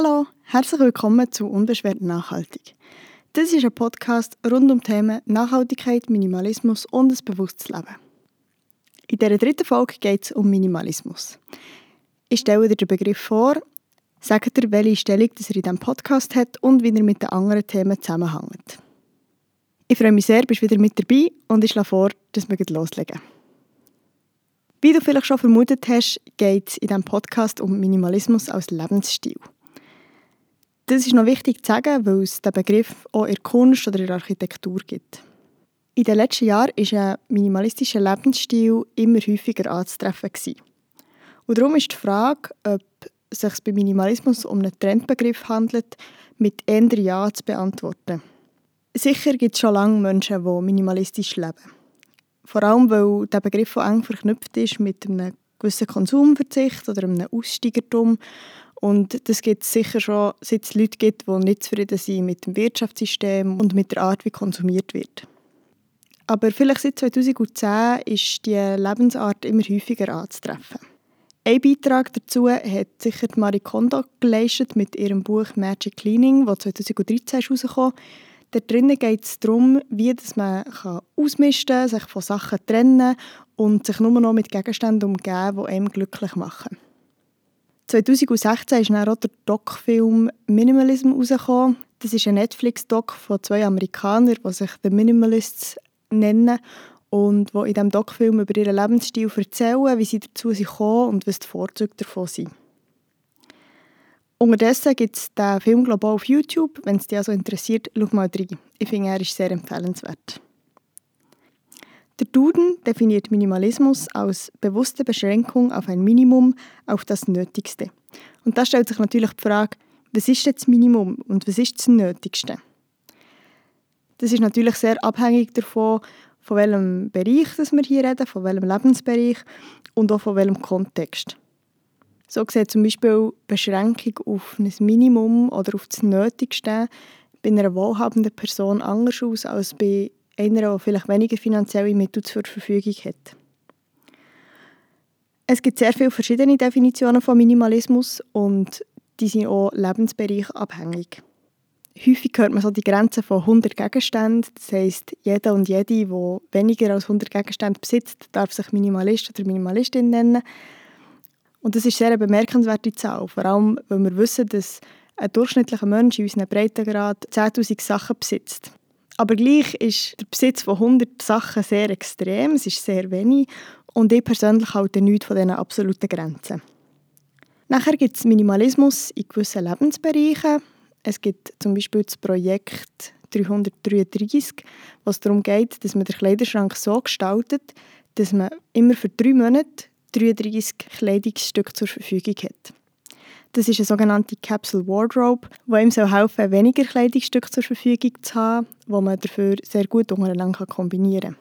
Hallo, herzlich willkommen zu Unbeschwert Nachhaltig. Das ist ein Podcast rund um Themen Nachhaltigkeit, Minimalismus und ein bewusstes Leben. In dieser dritten Folge geht es um Minimalismus. Ich stelle dir den Begriff vor, sage dir, welche Stellung das er in diesem Podcast hat und wie er mit den anderen Themen zusammenhängt. Ich freue mich sehr, bist wieder mit dabei und ich schlage vor, dass wir loslegen. Wie du vielleicht schon vermutet hast, geht es in diesem Podcast um Minimalismus als Lebensstil. Das ist noch wichtig zu sagen, weil es den Begriff auch in der Kunst oder in der Architektur gibt. In den letzten Jahren war ein minimalistischer Lebensstil immer häufiger anzutreffen. Und darum ist die Frage, ob es sich bei Minimalismus um einen Trendbegriff handelt, mit eher Ja zu beantworten. Sicher gibt es schon lange Menschen, die minimalistisch leben. Vor allem, weil der Begriff eng verknüpft ist mit einem gewissen Konsumverzicht oder einem Aussteigertum und das gibt es sicher schon, seit es Leute gibt, die nicht zufrieden sind mit dem Wirtschaftssystem und mit der Art, wie konsumiert wird. Aber vielleicht seit 2010 ist die Lebensart immer häufiger anzutreffen. Ein Beitrag dazu hat sicher Marie Kondo geleistet mit ihrem Buch Magic Cleaning, das 2013 herausgekommen. Da drinnen geht es darum, wie man kann ausmisten kann, sich von Sachen trennen und sich nur noch mit Gegenständen umgeben, die einem glücklich machen. 2016 ist dann auch der Doc-Film Minimalism herausgekommen. Das ist ein Netflix-Doc von zwei Amerikanern, die sich The Minimalists nennen und die in diesem Doc-Film über ihren Lebensstil erzählen, wie sie dazu kommen und was die Vorzüge davon sind. Unterdessen gibt es den Film global auf YouTube. Wenn es dich also interessiert, schau mal rein. Ich finde, er ist sehr empfehlenswert. Duden definiert Minimalismus als bewusste Beschränkung auf ein Minimum, auf das Nötigste. Und da stellt sich natürlich die Frage, was ist das Minimum und was ist das Nötigste? Das ist natürlich sehr abhängig davon, von welchem Bereich das wir hier reden, von welchem Lebensbereich und auch von welchem Kontext. So sieht zum Beispiel Beschränkung auf ein Minimum oder auf das Nötigste bei einer wohlhabenden Person anders aus als bei einer, der vielleicht weniger finanzielle Mittel zur Verfügung hat. Es gibt sehr viele verschiedene Definitionen von Minimalismus und die sind auch lebensbereichsabhängig. Häufig hört man so die Grenze von 100 Gegenständen. Das heisst, jeder und jede, der weniger als 100 Gegenstände besitzt, darf sich Minimalist oder Minimalistin nennen. Und das ist sehr eine bemerkenswerte Zahl, vor allem, weil wir wissen, dass ein durchschnittlicher Mensch in unserem Breitengrad 10'000 Sachen besitzt. Aber gleich ist der Besitz von 100 Sachen sehr extrem, es ist sehr wenig und ich persönlich halte nichts von diesen absoluten Grenzen. Nachher gibt es Minimalismus in gewissen Lebensbereichen. Es gibt zum Beispiel das Projekt 333, was darum geht, dass man den Kleiderschrank so gestaltet, dass man immer für drei Monate 33 Kleidungsstücke zur Verfügung hat. Das ist eine sogenannte Capsule Wardrobe, die ihm helfen soll, weniger Kleidungsstücke zur Verfügung zu haben, die man dafür sehr gut untereinander kombinieren kann.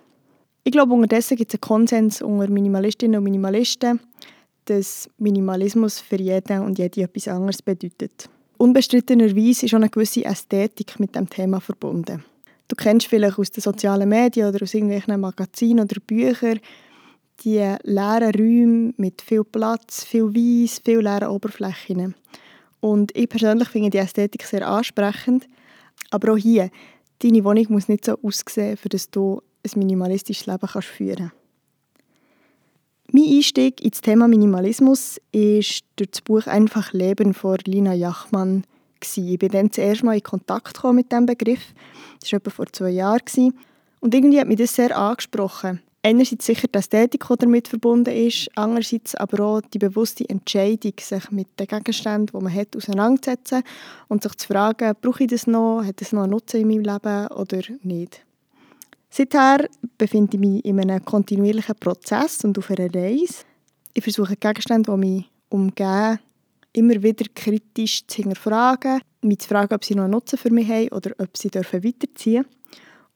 Ich glaube, unterdessen gibt es einen Konsens unter Minimalistinnen und Minimalisten, dass Minimalismus für jeden und jede etwas anderes bedeutet. Unbestrittenerweise ist auch eine gewisse Ästhetik mit dem Thema verbunden. Du kennst vielleicht aus den sozialen Medien oder aus irgendwelchen Magazinen oder Büchern die leeren Räume mit viel Platz, viel Weiß, viel leeren Oberflächen. Und ich persönlich finde die Ästhetik sehr ansprechend. Aber auch hier, deine Wohnung muss nicht so aussehen, für du ein minimalistisches Leben kannst führen. Mein Einstieg ins Thema Minimalismus ist durch das Buch «Einfach Leben» von Lina Jachmann. Ich bin dann zuerst mal in Kontakt mit diesem Begriff. Das war etwa vor zwei Jahren. Und irgendwie hat mich das sehr angesprochen einerseits sicher die Ästhetik, die damit verbunden ist, andererseits aber auch die bewusste Entscheidung, sich mit den Gegenständen, die man hat, auseinanderzusetzen und sich zu fragen, brauche ich das noch, hat das noch einen Nutzen in meinem Leben oder nicht. Seither befinde ich mich in einem kontinuierlichen Prozess und auf einer Reise. Ich versuche Gegenstände, die mich umgeben, immer wieder kritisch zu hinterfragen, mich zu fragen, ob sie noch einen Nutzen für mich haben oder ob sie weiterziehen dürfen.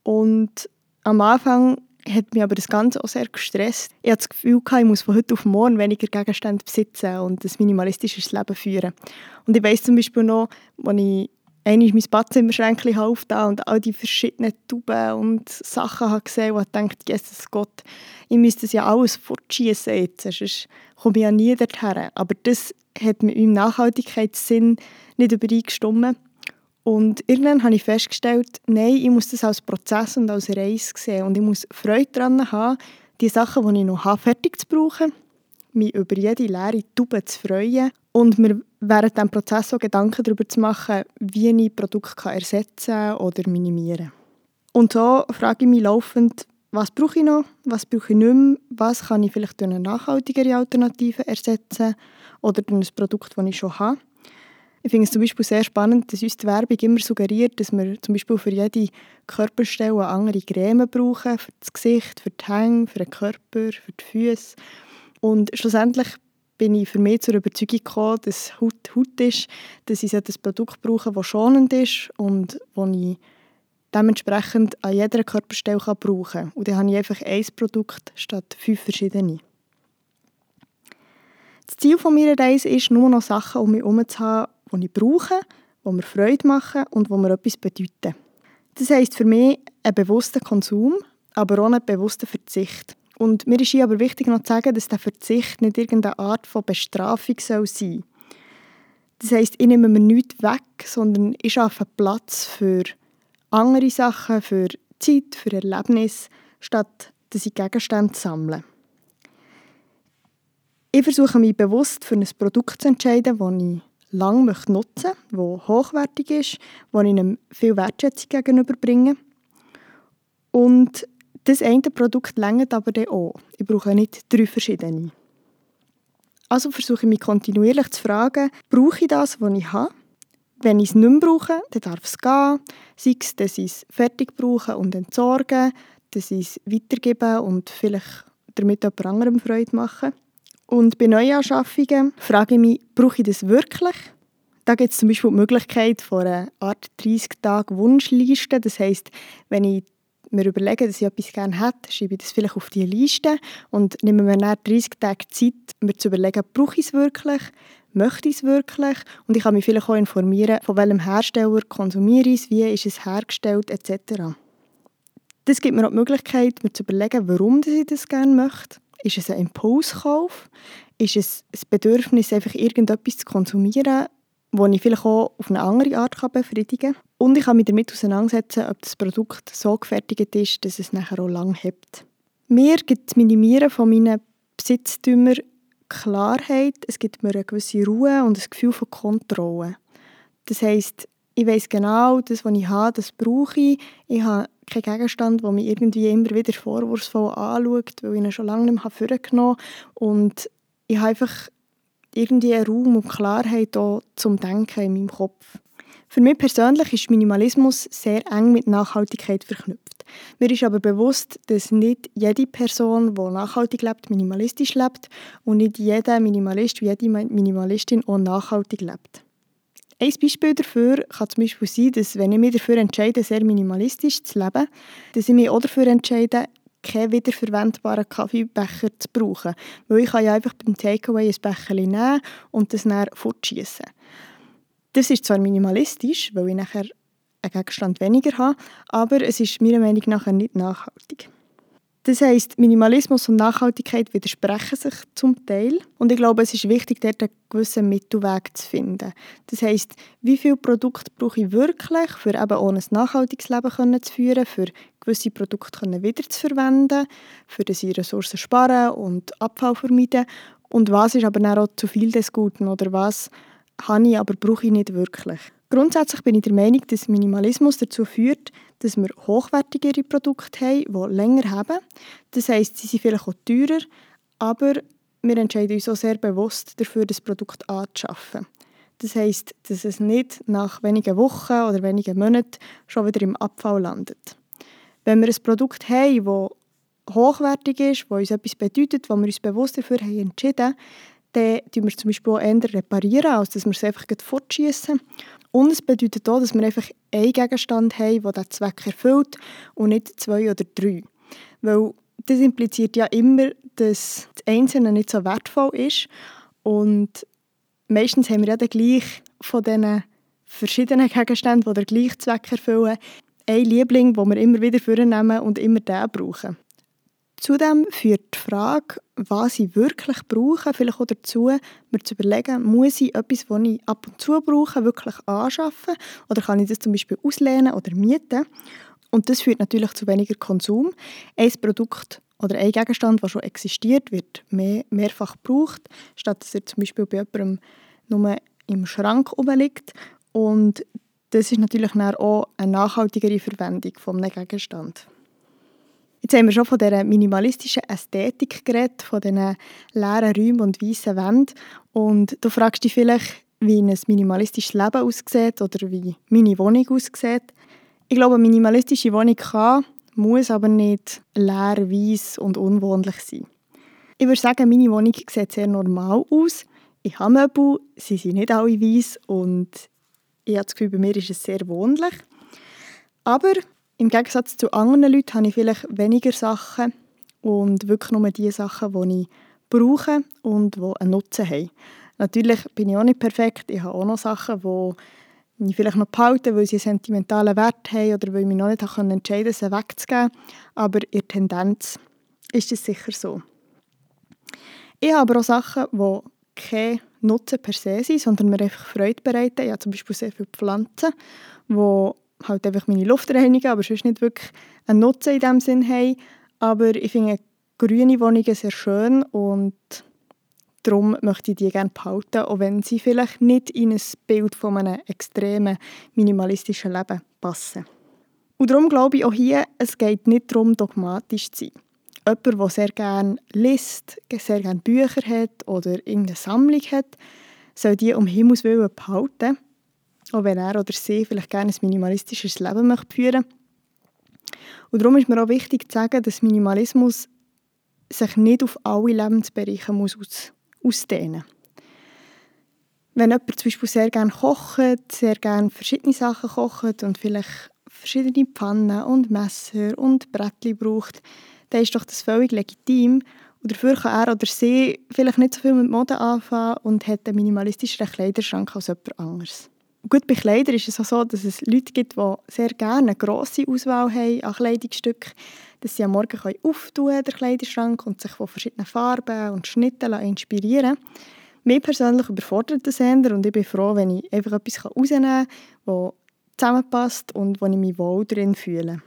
Und am Anfang hat mich aber das Ganze auch sehr gestresst. Ich hatte das Gefühl, ich muss von heute auf morgen weniger Gegenstände besitzen und ein minimalistisches Leben führen. Und ich weiss zum Beispiel noch, als ich einmal mein Badezimmerschränkchen aufgetan und all die verschiedenen Tuben und Sachen habe gesehen und dachte, Jesus Gott, ich müsste das ja alles fortschießen jetzt, sonst komme ich ja nie dorthin. Aber das hat mit meinem Nachhaltigkeitssinn nicht übereingestimmt. Und irgendwann habe ich festgestellt, nein, ich muss das als Prozess und als Reise sehen. Und ich muss Freude daran haben, die Sachen, die ich noch habe, fertig zu brauchen, mich über jede leere Tube zu freuen und mir während diesem Prozess auch Gedanken darüber zu machen, wie ich Produkte ersetzen oder minimieren kann. Und so frage ich mich laufend, was brauche ich noch, was brauche ich nicht mehr, was kann ich vielleicht durch eine nachhaltigere Alternative ersetzen oder durch ein Produkt, das ich schon habe. Ich finde es zum Beispiel sehr spannend, dass uns die Werbung immer suggeriert, dass wir zum Beispiel für jede Körperstelle eine andere Creme brauchen, für das Gesicht, für die Hänge, für den Körper, für die Füße. Und schlussendlich bin ich für mich zur Überzeugung gekommen, dass Haut Haut ist, dass ich ein Produkt brauche, das schonend ist und das ich dementsprechend an jeder Körperstelle brauchen kann. Und dann habe ich einfach ein Produkt statt fünf verschiedene. Das Ziel meiner Reise ist, nur noch Sachen um mich herum zu haben, die ich brauche, die mir Freude machen und die mir etwas bedeuten. Das heisst für mich ein bewusster Konsum, aber auch ein bewusster Verzicht. Und mir ist hier aber wichtig noch zu sagen, dass der Verzicht nicht irgendeine Art von Bestrafung sein soll. Das heisst, ich nehme mir nichts weg, sondern ich schaffe Platz für andere Sachen, für Zeit, für Erlebnisse, statt dass ich Gegenstände sammle. Ich versuche mich bewusst für ein Produkt zu entscheiden, das ich lange nutzen möchte, das hochwertig ist, wo ich ihm viel Wertschätzung gegenüberbringe. Und das eine Produkt längert aber dann auch. Ich brauche nicht drei verschiedene. Also versuche ich mich kontinuierlich zu fragen, brauche ich das, was ich habe? Wenn ich es nicht mehr brauche, dann darf es gehen. Sei es, dass ich es fertig brauche und entsorge, dass ich es weitergebe und vielleicht damit jemand anderem Freude mache. Und bei Neuanschaffungen frage ich mich, brauche ich das wirklich? Da gibt es zum Beispiel die Möglichkeit von einer Art 30-Tage-Wunschliste. Das heisst, wenn ich mir überlege, dass ich etwas gerne hätte, schreibe ich das vielleicht auf die Liste und nehme mir dann 30 Tage Zeit, mir zu überlegen, brauche ich es wirklich, möchte ich es wirklich und ich kann mich vielleicht auch informieren, von welchem Hersteller konsumiere ich es, wie ist es hergestellt etc. Das gibt mir auch die Möglichkeit, mir zu überlegen, warum ich das gerne möchte ist es ein Impulskauf? Ist es ein Bedürfnis, einfach irgendetwas zu konsumieren, das ich vielleicht auch auf eine andere Art befriedigen kann? Und ich kann mich damit auseinandersetzen, ob das Produkt so gefertigt ist, dass es nachher auch lang hebt. Mir gibt das Minimieren von meinen Besitztümern Klarheit, es gibt mir eine gewisse Ruhe und ein Gefühl von Kontrolle. Das heisst, ich weiß genau, das, was ich habe, das brauche ich. Ich habe keinen Gegenstand, der mich irgendwie immer wieder vorwurfsvoll anschaut, weil ich ihn schon lange nicht mehr vorgenommen habe. Und ich habe einfach irgendwie einen Raum und Klarheit zum Denken in meinem Kopf. Für mich persönlich ist Minimalismus sehr eng mit Nachhaltigkeit verknüpft. Mir ist aber bewusst, dass nicht jede Person, die nachhaltig lebt, minimalistisch lebt und nicht jeder Minimalist und jede Minimalistin auch nachhaltig lebt. Ein Beispiel dafür kann zum Beispiel sein, dass wenn ich mich dafür entscheide, sehr minimalistisch zu leben, dass ich mich auch dafür entscheide, keinen wiederverwendbaren Kaffeebecher zu brauchen. Weil ich kann ja einfach beim Takeaway ein Becher nehmen und das dann fortschießen. Das ist zwar minimalistisch, weil ich nachher einen Gegenstand weniger habe, aber es ist meiner Meinung nach nicht nachhaltig. Das heißt, Minimalismus und Nachhaltigkeit widersprechen sich zum Teil. Und ich glaube, es ist wichtig, dort einen gewissen Mittelweg zu finden. Das heißt, wie viel Produkte brauche ich wirklich, für eben ohne ein nachhaltiges Leben zu führen, für gewisse Produkte wieder zu verwenden, für dass ich Ressourcen sparen und Abfall vermeiden. Und was ist aber dann auch zu viel des Guten oder was habe ich, aber brauche ich nicht wirklich. Grundsätzlich bin ich der Meinung, dass Minimalismus dazu führt, dass wir hochwertigere Produkte haben, die länger haben. Das heisst, sie sind vielleicht auch teurer, aber wir entscheiden uns auch sehr bewusst dafür, das Produkt anzuschaffen. Das heisst, dass es nicht nach wenigen Wochen oder wenigen Monaten schon wieder im Abfall landet. Wenn wir ein Produkt haben, das hochwertig ist, das uns etwas bedeutet, wo wir uns bewusst dafür haben entschieden, dann reparieren wir zum Beispiel auch eher reparieren, als dass wir es einfach fortschießen. Und es bedeutet auch, dass wir einfach einen Gegenstand haben, der diesen Zweck erfüllt und nicht zwei oder drei. Weil das impliziert ja immer, dass das Einzelne nicht so wertvoll ist. Und meistens haben wir ja dann gleich von diesen verschiedenen Gegenständen, die den gleichen Zweck erfüllen, einen Liebling, den wir immer wieder vornehmen und immer den brauchen. Zudem führt die Frage, was ich wirklich brauche, vielleicht auch dazu, mir zu überlegen, muss ich etwas, das ich ab und zu brauche, wirklich anschaffen oder kann ich das zum Beispiel auslehnen oder mieten. Und das führt natürlich zu weniger Konsum. Ein Produkt oder ein Gegenstand, der schon existiert, wird mehr, mehrfach gebraucht, statt dass er zum Beispiel bei jemandem nur im Schrank liegt. Und das ist natürlich auch eine nachhaltigere Verwendung eines Gegenstands. Jetzt haben wir schon von dieser minimalistischen Ästhetik geredet, von diesen leeren Räumen und weißen Wänden. Und du fragst dich vielleicht, wie ein minimalistisches Leben aussieht oder wie meine Wohnung aussieht. Ich glaube, eine minimalistische Wohnung kann, muss aber nicht leer, weiß und unwohnlich sein. Ich würde sagen, meine Wohnung sieht sehr normal aus. Ich habe Möbel, sie sind nicht alle weiß und ich habe das Gefühl, bei mir ist es sehr wohnlich. Aber im Gegensatz zu anderen Leuten habe ich vielleicht weniger Sachen und wirklich nur die Sachen, die ich brauche und die einen Nutzen haben. Natürlich bin ich auch nicht perfekt. Ich habe auch noch Sachen, die ich vielleicht noch behalte, weil sie einen sentimentalen Wert haben oder weil ich mich noch nicht entscheiden konnte, sie wegzugeben. Aber in der Tendenz ist es sicher so. Ich habe aber auch Sachen, die kein Nutzen per se sind, sondern mir einfach Freude bereiten. Ich habe zum Beispiel sehr viele Pflanzen, die halt einfach meine Luft reinigen, aber sonst nicht wirklich einen Nutzen in diesem Sinn haben. Aber ich finde grüne Wohnungen sehr schön und darum möchte ich die gerne behalten, auch wenn sie vielleicht nicht in ein Bild von einem extremen minimalistischen Leben passen. Und darum glaube ich auch hier, es geht nicht darum, dogmatisch zu sein. Jemand, der sehr gerne liest, sehr gerne Bücher hat oder irgendeine Sammlung hat, soll die um Himmels Willen behalten auch wenn er oder sie vielleicht gerne ein minimalistisches Leben möchte führen Und darum ist mir auch wichtig zu sagen, dass Minimalismus sich nicht auf alle Lebensbereiche aus ausdehnen muss. Wenn jemand zum Beispiel sehr gerne kocht, sehr gerne verschiedene Sachen kocht und vielleicht verschiedene Pfannen und Messer und Brettchen braucht, dann ist doch das völlig legitim. Und dafür kann er oder sie vielleicht nicht so viel mit Mode anfangen und hat einen minimalistischeren Kleiderschrank als jemand anderes. Gut, bei Kleidern ist es auch so, dass es Leute gibt, die sehr gerne eine grosse Auswahl haben an Kleidungsstücken, dass sie am Morgen können auftun können, den Kleiderschrank, und sich von verschiedenen Farben und Schnitten inspirieren lassen. Mir persönlich überfordert das eher und ich bin froh, wenn ich einfach etwas rausnehmen kann, das zusammenpasst und wo ich mich wohl drin fühle.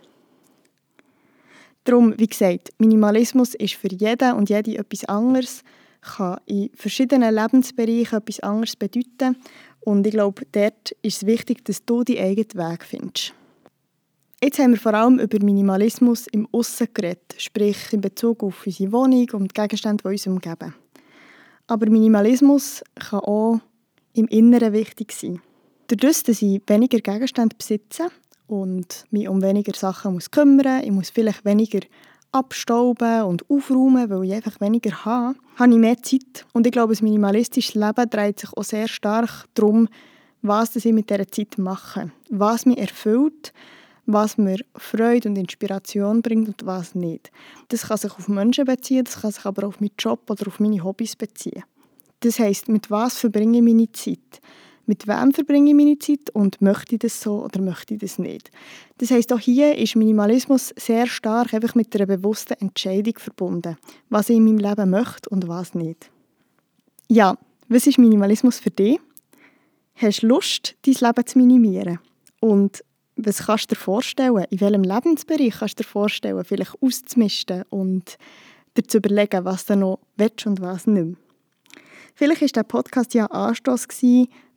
Darum, wie gesagt, Minimalismus ist für jeden und jede etwas anderes, kann in verschiedenen Lebensbereichen etwas anderes bedeuten und ich glaube, dort ist es wichtig, dass du deinen eigenen Weg findest. Jetzt haben wir vor allem über Minimalismus im Aussen geredet, sprich in Bezug auf unsere Wohnung und die Gegenstände, die uns umgeben. Aber Minimalismus kann auch im Inneren wichtig sein. Dadurch, dass ich weniger Gegenstände besitze und mich um weniger Sachen muss kümmern muss, ich muss vielleicht weniger abstauben und aufräumen, weil ich einfach weniger habe, habe ich mehr Zeit. Und ich glaube, ein minimalistisches Leben dreht sich auch sehr stark darum, was ich mit dieser Zeit mache. Was mich erfüllt, was mir Freude und Inspiration bringt und was nicht. Das kann sich auf Menschen beziehen, das kann sich aber auch auf meinen Job oder auf meine Hobbys beziehen. Das heisst, mit was verbringe ich meine Zeit? Mit wem verbringe ich meine Zeit und möchte ich das so oder möchte ich das nicht. Das heißt auch hier ist Minimalismus sehr stark einfach mit einer bewussten Entscheidung verbunden, was ich in meinem Leben möchte und was nicht. Ja, was ist Minimalismus für dich? Hast du Lust, dein Leben zu minimieren? Und was kannst du dir vorstellen? In welchem Lebensbereich kannst du dir vorstellen, vielleicht auszumisten und dir zu überlegen, was du noch willst und was nicht? Vielleicht war der Podcast ja ein Anstoss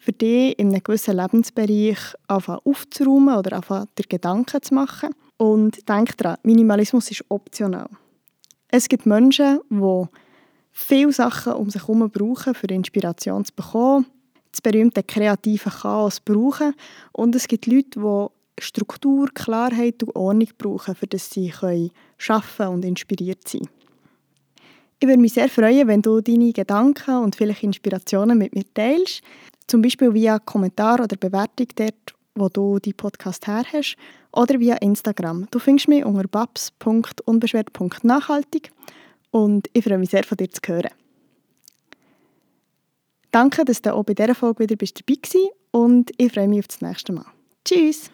für dich, in einem gewissen Lebensbereich aufzuräumen oder dir Gedanken zu machen. Und denk daran, Minimalismus ist optional. Es gibt Menschen, die viele Sachen um sich herum brauchen, für Inspiration zu bekommen, das berühmte kreative Chaos brauchen. Und es gibt Leute, die Struktur, Klarheit und Ordnung brauchen, für das sie arbeiten können und inspiriert sein ich würde mich sehr freuen, wenn du deine Gedanken und vielleicht Inspirationen mit mir teilst. Zum Beispiel via Kommentar oder Bewertung dort, wo du die Podcast her hast, oder via Instagram. Du findest mich unter babs.unbeschwert.nachhaltig und ich freue mich sehr, von dir zu hören. Danke, dass du auch bei dieser Folge wieder dabei bist und ich freue mich auf das nächste Mal. Tschüss!